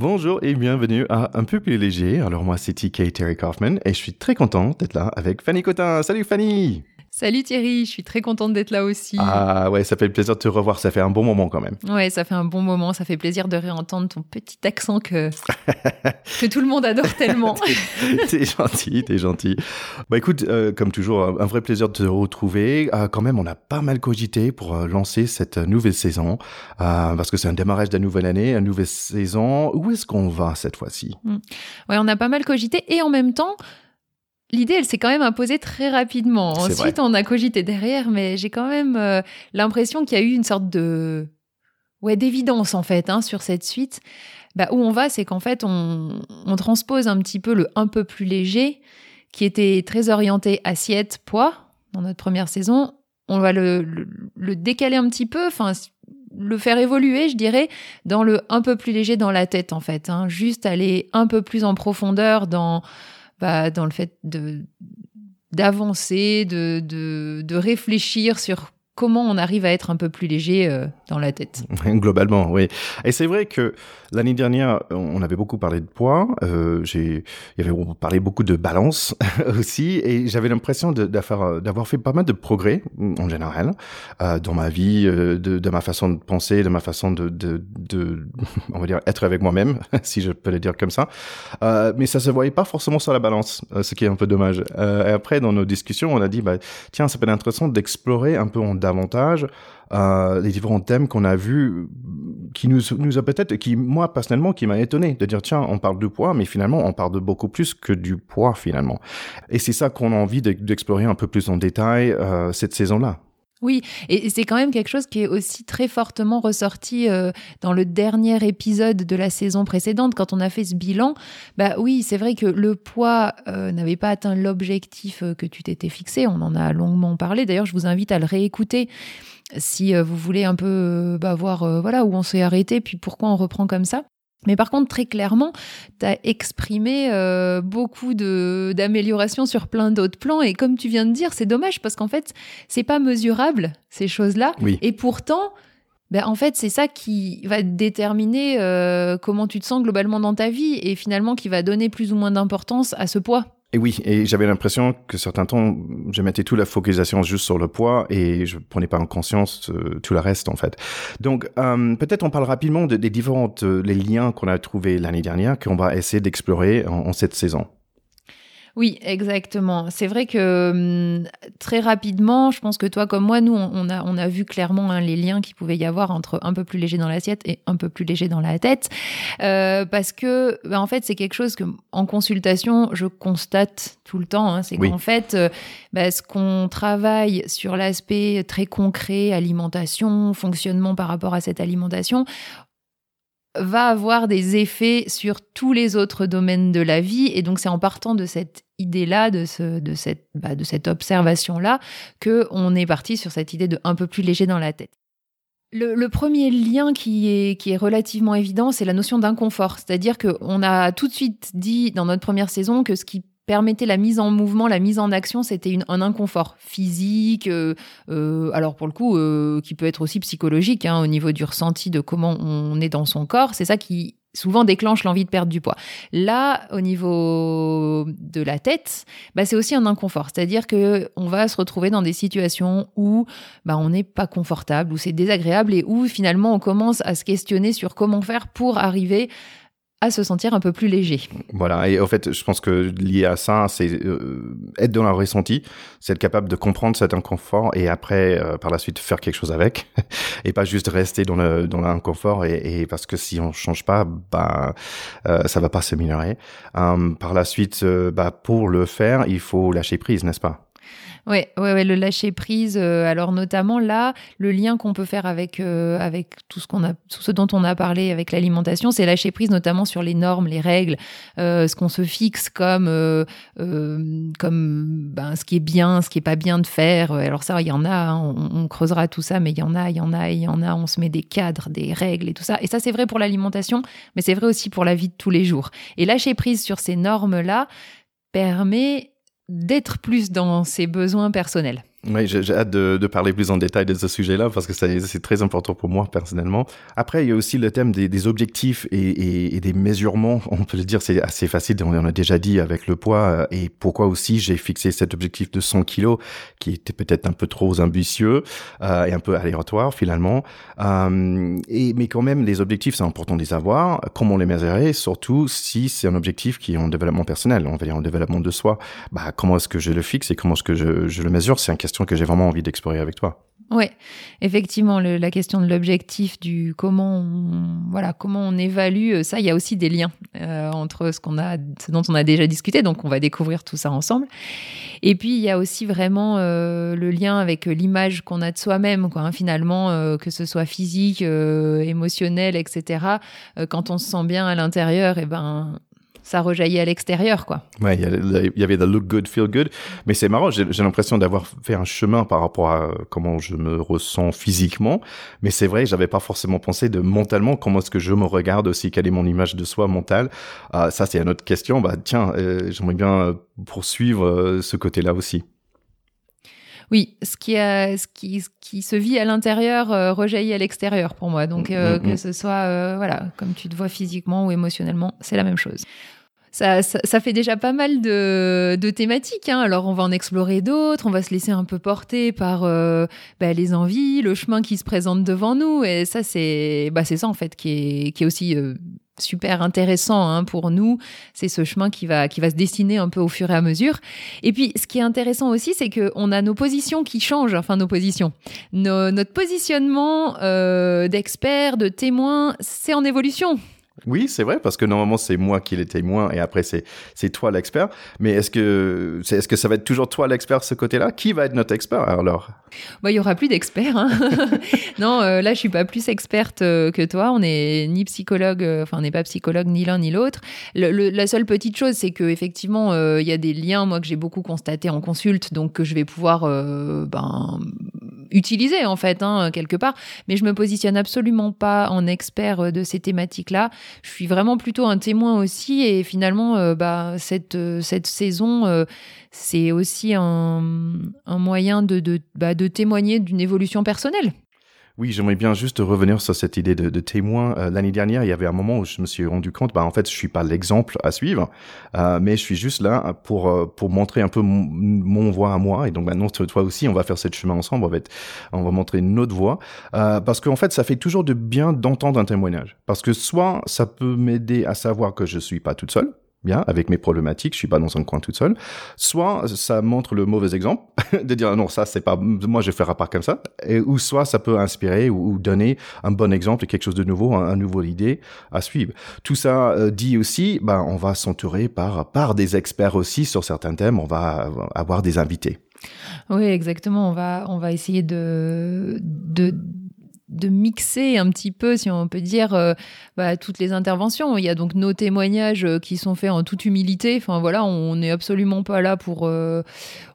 Bonjour et bienvenue à Un peu plus léger. Alors moi c'est TK Terry Kaufman et je suis très content d'être là avec Fanny Cotin. Salut Fanny Salut Thierry, je suis très contente d'être là aussi. Ah ouais, ça fait plaisir de te revoir, ça fait un bon moment quand même. Ouais, ça fait un bon moment, ça fait plaisir de réentendre ton petit accent que, que tout le monde adore tellement. t'es gentil, t'es gentil. Bah écoute, euh, comme toujours, un vrai plaisir de te retrouver. Euh, quand même, on a pas mal cogité pour euh, lancer cette nouvelle saison, parce que c'est un démarrage de la nouvelle année, une nouvelle saison. Où est-ce qu'on va cette fois-ci? Mm. Ouais, on a pas mal cogité et en même temps, L'idée, elle s'est quand même imposée très rapidement. Ensuite, on a cogité derrière, mais j'ai quand même euh, l'impression qu'il y a eu une sorte de ouais d'évidence en fait hein, sur cette suite. Bah, où on va, c'est qu'en fait, on, transpose un petit peu le un peu plus léger, qui était très orienté assiette poids dans notre première saison. On va le, le décaler un petit peu, enfin le faire évoluer, je dirais, dans le un peu plus léger dans la tête en fait. Hein. Juste aller un peu plus en profondeur dans bah, dans le fait de d'avancer, de, de, de, réfléchir sur comment on arrive à être un peu plus léger euh, dans la tête. Globalement, oui. Et c'est vrai que l'année dernière, on avait beaucoup parlé de poids. Euh, il y avait parlé beaucoup de balance aussi, et j'avais l'impression d'avoir fait pas mal de progrès en général euh, dans ma vie, euh, de, ma façon de penser, de ma façon de, on va dire, être avec moi-même, si je peux le dire comme ça. Euh, mais ça se voyait pas forcément sur la balance, euh, ce qui est un peu dommage. et après, dans nos discussions, on a dit, bah, tiens, ça peut être intéressant d'explorer un peu en euh, les différents thèmes qu'on a vus, qui nous, nous a peut-être, qui moi personnellement, qui m'a étonné de dire tiens, on parle de poids, mais finalement on parle de beaucoup plus que du poids finalement. Et c'est ça qu'on a envie d'explorer un peu plus en détail euh, cette saison-là. Oui, et c'est quand même quelque chose qui est aussi très fortement ressorti euh, dans le dernier épisode de la saison précédente, quand on a fait ce bilan. Bah oui, c'est vrai que le poids euh, n'avait pas atteint l'objectif euh, que tu t'étais fixé. On en a longuement parlé. D'ailleurs, je vous invite à le réécouter si vous voulez un peu bah, voir voilà où on s'est arrêté, puis pourquoi on reprend comme ça. Mais par contre, très clairement, tu as exprimé euh, beaucoup d'améliorations sur plein d'autres plans. Et comme tu viens de dire, c'est dommage parce qu'en fait, c'est pas mesurable, ces choses-là. Et pourtant, ben, en fait, c'est ça qui va déterminer euh, comment tu te sens globalement dans ta vie et finalement qui va donner plus ou moins d'importance à ce poids. Et oui, et j'avais l'impression que certains temps, je mettais toute la focalisation juste sur le poids et je prenais pas en conscience euh, tout le reste en fait. Donc euh, peut-être on parle rapidement des différentes euh, les liens qu'on a trouvés l'année dernière qu'on va essayer d'explorer en, cette saison. Oui, exactement. C'est vrai que hum, très rapidement, je pense que toi comme moi, nous, on a, on a vu clairement hein, les liens qu'il pouvait y avoir entre un peu plus léger dans l'assiette et un peu plus léger dans la tête. Euh, parce que, bah, en fait, c'est quelque chose que en consultation, je constate tout le temps. Hein. c'est qu'en fait, euh, bah, ce qu'on travaille sur l'aspect très concret, alimentation, fonctionnement par rapport à cette alimentation, va avoir des effets sur tous les autres domaines de la vie. Et donc, c'est en partant de cette idée-là, de, ce, de cette, bah, de cette observation-là, que on est parti sur cette idée de un peu plus léger dans la tête. Le, le, premier lien qui est, qui est relativement évident, c'est la notion d'inconfort. C'est-à-dire qu'on a tout de suite dit dans notre première saison que ce qui permettait la mise en mouvement, la mise en action, c'était un inconfort physique, euh, euh, alors pour le coup, euh, qui peut être aussi psychologique, hein, au niveau du ressenti de comment on est dans son corps. C'est ça qui souvent déclenche l'envie de perdre du poids. Là, au niveau de la tête, bah, c'est aussi un inconfort. C'est-à-dire que on va se retrouver dans des situations où bah, on n'est pas confortable, où c'est désagréable et où finalement on commence à se questionner sur comment faire pour arriver à se sentir un peu plus léger. Voilà, et en fait, je pense que lié à ça, c'est euh, être dans le ressenti, c'est être capable de comprendre cet inconfort et après, euh, par la suite, faire quelque chose avec, et pas juste rester dans le dans l'inconfort et, et, parce que si on change pas, bah euh, ça va pas s'améliorer. Hum, par la suite, euh, bah pour le faire, il faut lâcher prise, n'est-ce pas? Oui, ouais, ouais, le lâcher prise. Euh, alors notamment là, le lien qu'on peut faire avec euh, avec tout ce qu'on a, tout ce dont on a parlé avec l'alimentation, c'est lâcher prise notamment sur les normes, les règles, euh, ce qu'on se fixe comme comme ben, ce qui est bien, ce qui est pas bien de faire. Alors ça, il y en a. Hein, on, creusera tout ça, mais il y en a, il y en a, il y en a. On se met des cadres, des règles et tout ça. Et ça, c'est vrai pour l'alimentation, mais c'est vrai aussi pour la vie de tous les jours. Et lâcher prise sur ces normes là permet d'être plus dans ses besoins personnels. Oui, j'ai hâte de, de, parler plus en détail de ce sujet-là parce que c'est très important pour moi personnellement. Après, il y a aussi le thème des, des objectifs et, et, et, des mesurements. On peut le dire, c'est assez facile. On en a déjà dit avec le poids euh, et pourquoi aussi j'ai fixé cet objectif de 100 kilos qui était peut-être un peu trop ambitieux euh, et un peu aléatoire finalement. Euh, et mais quand même, les objectifs, c'est important de les avoir. Comment les mesurer? Surtout si c'est un objectif qui est en développement personnel, on va dire en développement de soi. Bah, comment est-ce que je le fixe et comment est-ce que je, je le mesure? C'est un que j'ai vraiment envie d'explorer avec toi. Oui, effectivement, la question de l'objectif, du comment, on, voilà, comment on évalue, euh, ça, il y a aussi des liens euh, entre ce qu'on a, ce dont on a déjà discuté. Donc, on va découvrir tout ça ensemble. Et puis, il y a aussi vraiment euh, le lien avec l'image qu'on a de soi-même, quoi. Hein, finalement, que ce soit physique, émotionnel, etc. quand on se sent bien à l'intérieur, et eh ben, ça rejaillit à l'extérieur, quoi. Ouais, il y, avait the look good, feel good. Mais c'est marrant, j'ai l'impression d'avoir fait un chemin par rapport à comment je me ressens physiquement. Mais c'est vrai, j'avais pas forcément pensé de mentalement comment est-ce que je me regarde aussi, quelle est mon image de soi mentale. Euh, ça, c'est une autre question. Bah, tiens, euh, j'aimerais bien poursuivre euh, ce côté-là aussi. Oui, ce qui, a, ce qui, qui se vit à l'intérieur euh, rejaillit à l'extérieur pour moi. Donc, euh, mm, mm, que mm. ce soit, euh, voilà, comme tu te vois physiquement ou émotionnellement, c'est la même chose. Ça, ça, fait déjà pas mal de, de thématiques. Hein. Alors, on va en explorer d'autres. On va se laisser un peu porter par bah, les envies, le chemin qui se présente devant nous. Et ça, c'est bah, ça, en fait, qui est, qui est aussi super intéressant hein, pour nous. C'est ce chemin qui va, qui va se dessiner un peu au fur et à mesure. Et puis, ce qui est intéressant aussi, c'est qu'on a nos positions qui changent, enfin nos positions. notre positionnement euh, d'expert, de témoin, c'est en évolution. Oui, c'est vrai, parce que normalement, c'est moi qui est le témoin et après, c'est, c'est toi l'expert. Mais est-ce que, c'est, est-ce que ça va être toujours toi l'expert ce côté-là? Qui va être notre expert alors? Bah, Il y aura plus d'experts. Hein. non, euh, là, je suis pas plus experte euh, que toi. On n'est ni psychologue, euh, enfin, on n'est pas psychologue ni l'un ni l'autre. la seule petite chose, c'est que effectivement, il y a des liens, moi, que j'ai beaucoup constaté en consulte, donc que je vais pouvoir ben, utiliser en fait hein, quelque part mais je me positionne absolument pas en expert de ces thématiques là je suis vraiment plutôt un témoin aussi. Et finalement, euh, bah, cette, euh, cette saison, euh, c'est aussi un, un moyen de, de, bah, de témoigner d'une évolution personnelle. Oui, j'aimerais bien juste revenir sur cette idée de, témoin. Euh, l'année dernière, il y avait un moment où je me suis rendu compte, bah en fait, je suis pas l'exemple à suivre, euh, mais je suis juste là pour euh, pour montrer un peu mon, mon, voix à moi. Et donc maintenant, toi aussi, on va faire cette chemin ensemble. On va être, on va montrer une autre voix, euh, parce qu'en fait, ça fait toujours de bien d'entendre un témoignage, parce que soit ça peut m'aider à savoir que je suis pas toute seule bien avec mes problématiques, je suis pas dans un coin toute seule. Soit ça montre le mauvais exemple de dire non ça c'est pas moi je ferai pas comme ça, et ou soit ça peut inspirer ou, donner un bon exemple, quelque chose de nouveau, un, nouveau idée à suivre. Tout ça euh, dit aussi, ben on va s'entourer par par des experts aussi sur certains thèmes, on va avoir des invités. Oui, exactement. On va on va essayer de de de mixer un petit peu, si on peut dire, euh, bah, toutes les interventions. Il y a donc nos témoignages euh, qui sont faits en toute humilité. Enfin voilà, on n'est absolument pas là pour, euh,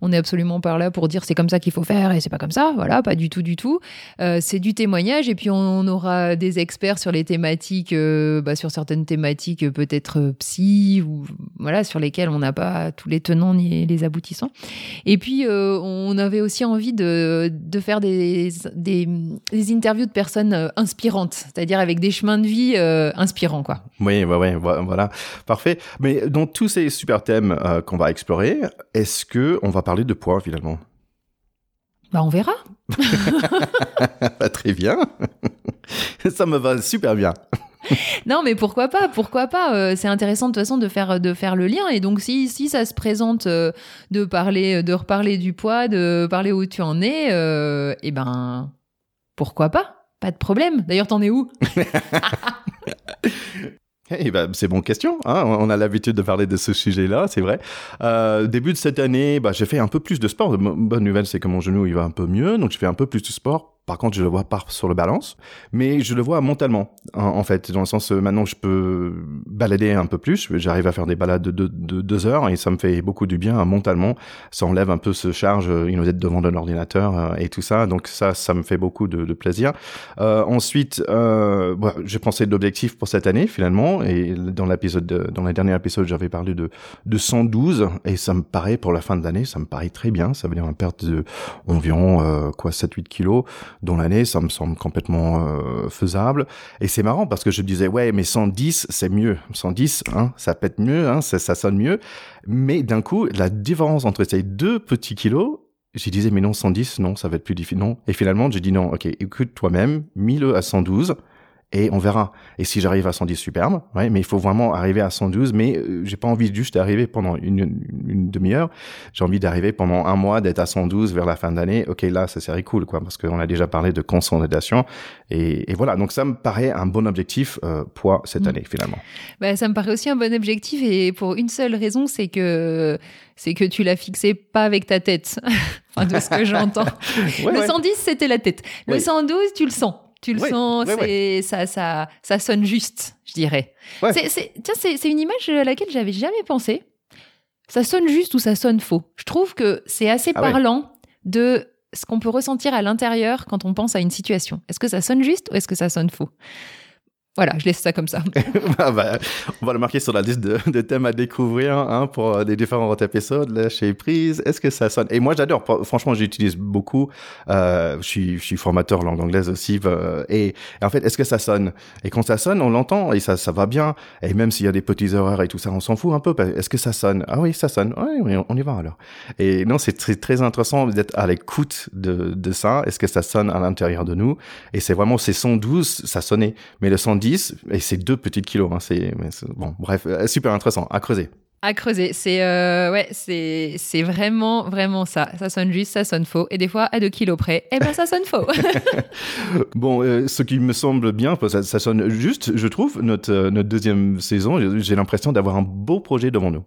on est absolument pas là pour dire c'est comme ça qu'il faut faire et c'est pas comme ça. Voilà, pas du tout, du tout. c'est du témoignage et puis on, aura des experts sur les thématiques, bah, sur certaines thématiques peut-être psy ou voilà sur lesquelles on n'a pas tous les tenants ni les aboutissants. Et puis on avait aussi envie de, faire des, des interviews de personnes euh, inspirantes, c'est-à-dire avec des chemins de vie euh, inspirants, quoi. Oui, ouais, ouais, voilà, parfait. Mais dans tous ces super thèmes euh, qu'on va explorer, est-ce que on va parler de poids finalement? Bah, on verra. Très bien. Ça me va super bien. non, mais pourquoi pas Pourquoi pas C'est intéressant de toute façon de faire de faire le lien. Et donc, si si ça se présente de parler, de reparler du poids, de parler où tu en es, eh ben pourquoi pas? Pas de problème. D'ailleurs, t'en es où? Eh ben, c'est bonne question. Hein on a l'habitude de parler de ce sujet-là, c'est vrai. Euh, début de cette année, bah, j'ai fait un peu plus de sport. Bonne nouvelle, c'est que mon genou il va un peu mieux, donc je fais un peu plus de sport par contre, je le vois pas sur le balance, mais je le vois mentalement, en, fait, dans le sens euh, maintenant je peux balader un peu plus, j'arrive à faire des balades de, de, deux heures et ça me fait beaucoup du bien mentalement, ça enlève un peu ce charge, euh, il nous être devant un ordinateur euh, et tout ça, donc ça, ça me fait beaucoup de, de plaisir. Euh, ensuite, euh, bah, j'ai pensé d'objectifs pour cette année finalement, et dans l'épisode, dans le dernier épisode, j'avais parlé de, de 112 et ça me paraît pour la fin de l'année, ça me paraît très bien, ça veut dire une perte de environ euh, quoi 7-8 kilos dans l'année, ça me semble complètement euh, faisable. Et c'est marrant parce que je disais, ouais, mais 110, c'est mieux. 110, hein, ça pète mieux, hein, ça, ça sonne mieux. Mais d'un coup, la différence entre ces deux petits kilos, je disais, mais non, 110, non, ça va être plus difficile. Non. Et finalement, j'ai dit, non, ok, écoute toi-même, mis-le à 112 et on verra. Et si j'arrive à 110, superbe, ouais, mais il faut vraiment arriver à 112, mais euh, j'ai pas envie juste d'arriver pendant une, une, demi-heure, j'ai envie d'arriver pendant un mois, d'être à 112 vers la fin d'année, ok, là, ça serait cool, quoi, parce qu'on a déjà parlé de consolidation, et, et, voilà, donc ça me paraît un bon objectif euh, pour cette mm. année, finalement. Bah, ça me paraît aussi un bon objectif, et pour une seule raison, c'est que c'est que tu l'as fixé pas avec ta tête, enfin, de ce que j'entends. le 110, c'était la tête. Le 112, tu le sens. Tu le sens, c'est ça, ça, ça sonne juste, je dirais. C'est une image à laquelle j'avais jamais pensé. Ça sonne juste ou ça sonne faux. Je trouve que c'est assez ah parlant de ce qu'on peut ressentir à l'intérieur quand on pense à une situation. Est-ce que ça sonne juste ou est-ce que ça sonne faux? Voilà, je laisse ça comme ça. Ah bah, on va le marquer sur la liste de, thèmes à découvrir hein, pour euh, des différents épisodes. Lâcher prise, est-ce que ça sonne? Et moi, j'adore. Franchement, j'utilise beaucoup. Euh, je, suis, je suis formateur langue anglaise aussi. Euh, et, en fait, est-ce que ça sonne? Et quand ça sonne, on l'entend et ça, ça va bien. Et même s'il y a des petites erreurs et tout ça, on s'en fout un peu. Est-ce que ça sonne? Ah oui, ça sonne. Oui, on y va alors. Et non, c'est très, très intéressant d'être à l'écoute de, de ça. Est-ce que ça sonne à l'intérieur de nous? Et c'est vraiment, c'est 112, ça sonnait. Mais le 110, et c'est deux petites kilos. Hein, c'est, bon, bref, euh, super intéressant à creuser. À creuser, c'est euh, ouais, c'est c'est vraiment vraiment ça. Ça sonne juste, ça sonne faux, et des fois à deux kilos près, eh ben ça sonne faux. bon, euh, ce qui me semble bien, ça, ça sonne juste, je trouve. Notre notre deuxième saison, j'ai l'impression d'avoir un beau projet devant nous.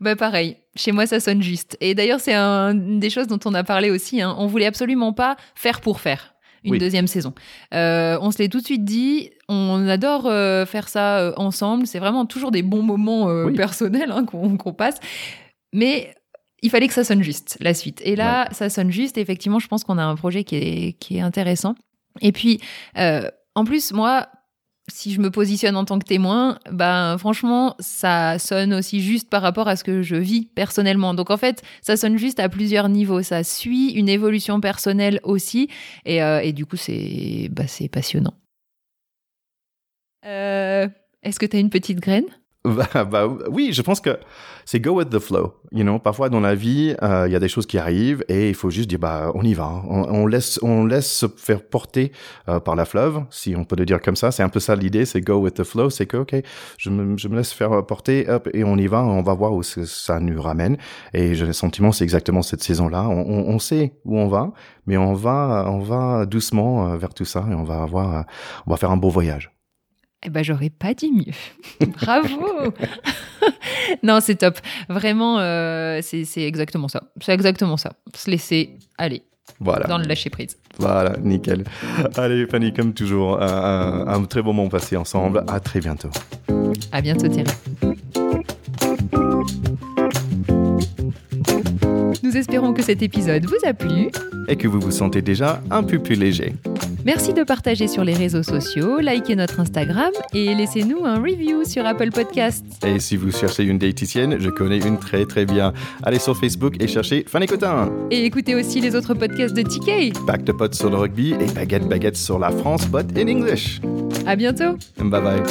Bah pareil, chez moi ça sonne juste. Et d'ailleurs c'est une des choses dont on a parlé aussi. Hein. On voulait absolument pas faire pour faire une deuxième saison. Euh, on se l'est tout de suite dit, on adore euh, faire ça euh, ensemble, c'est vraiment toujours des bons moments personnels hein, qu'on passe, mais il fallait que ça sonne juste, la suite. Et là, ça sonne juste, et effectivement, je pense qu'on a un projet qui est, qui est intéressant. Et puis, en plus, moi, si je me positionne en tant que témoin, ben franchement, ça sonne aussi juste par rapport à ce que je vis personnellement. Donc en fait, ça sonne juste à plusieurs niveaux. Ça suit une évolution personnelle aussi, et, euh, et du coup, c'est bah, c'est passionnant. Euh, Est-ce que tu as une petite graine? bah, bah, oui, je pense que c'est go with the flow. You know, parfois dans la vie, euh, il y a des choses qui arrivent et il faut juste dire bah on y va. Hein. On, laisse on laisse se faire porter euh, par la fleuve, si on peut le dire comme ça. C'est un peu ça l'idée, c'est go with the flow. C'est que ok, je me, je me laisse faire porter, hop, et on y va. On va voir où ça nous ramène. Et j'ai le sentiment, c'est exactement cette saison-là. On, on, on, sait où on va, mais on va on va doucement euh, vers tout ça et on va avoir on va faire un beau voyage. Eh ben, j'aurais pas dit mieux. Bravo Non, c'est top. Vraiment, euh, c'est exactement ça. C'est exactement ça. Se laisser aller. Voilà. Dans le lâcher prise. Voilà, nickel. Allez, Fanny, comme toujours, un, un très bon moment passé ensemble. À très bientôt. À bientôt, Thierry. Nous espérons que cet épisode vous a plu et que vous vous sentez déjà un peu plus léger. Merci de partager sur les réseaux sociaux, likez notre Instagram et laissez-nous un review sur Apple Podcasts. Et si vous cherchez une diététicienne, je connais une très très bien. Allez sur Facebook et cherchez Fanny Cotin. Et écoutez aussi les autres podcasts de TK. Back de potes sur le rugby et baguette baguette sur la France, but in English. À bientôt. Bye bye.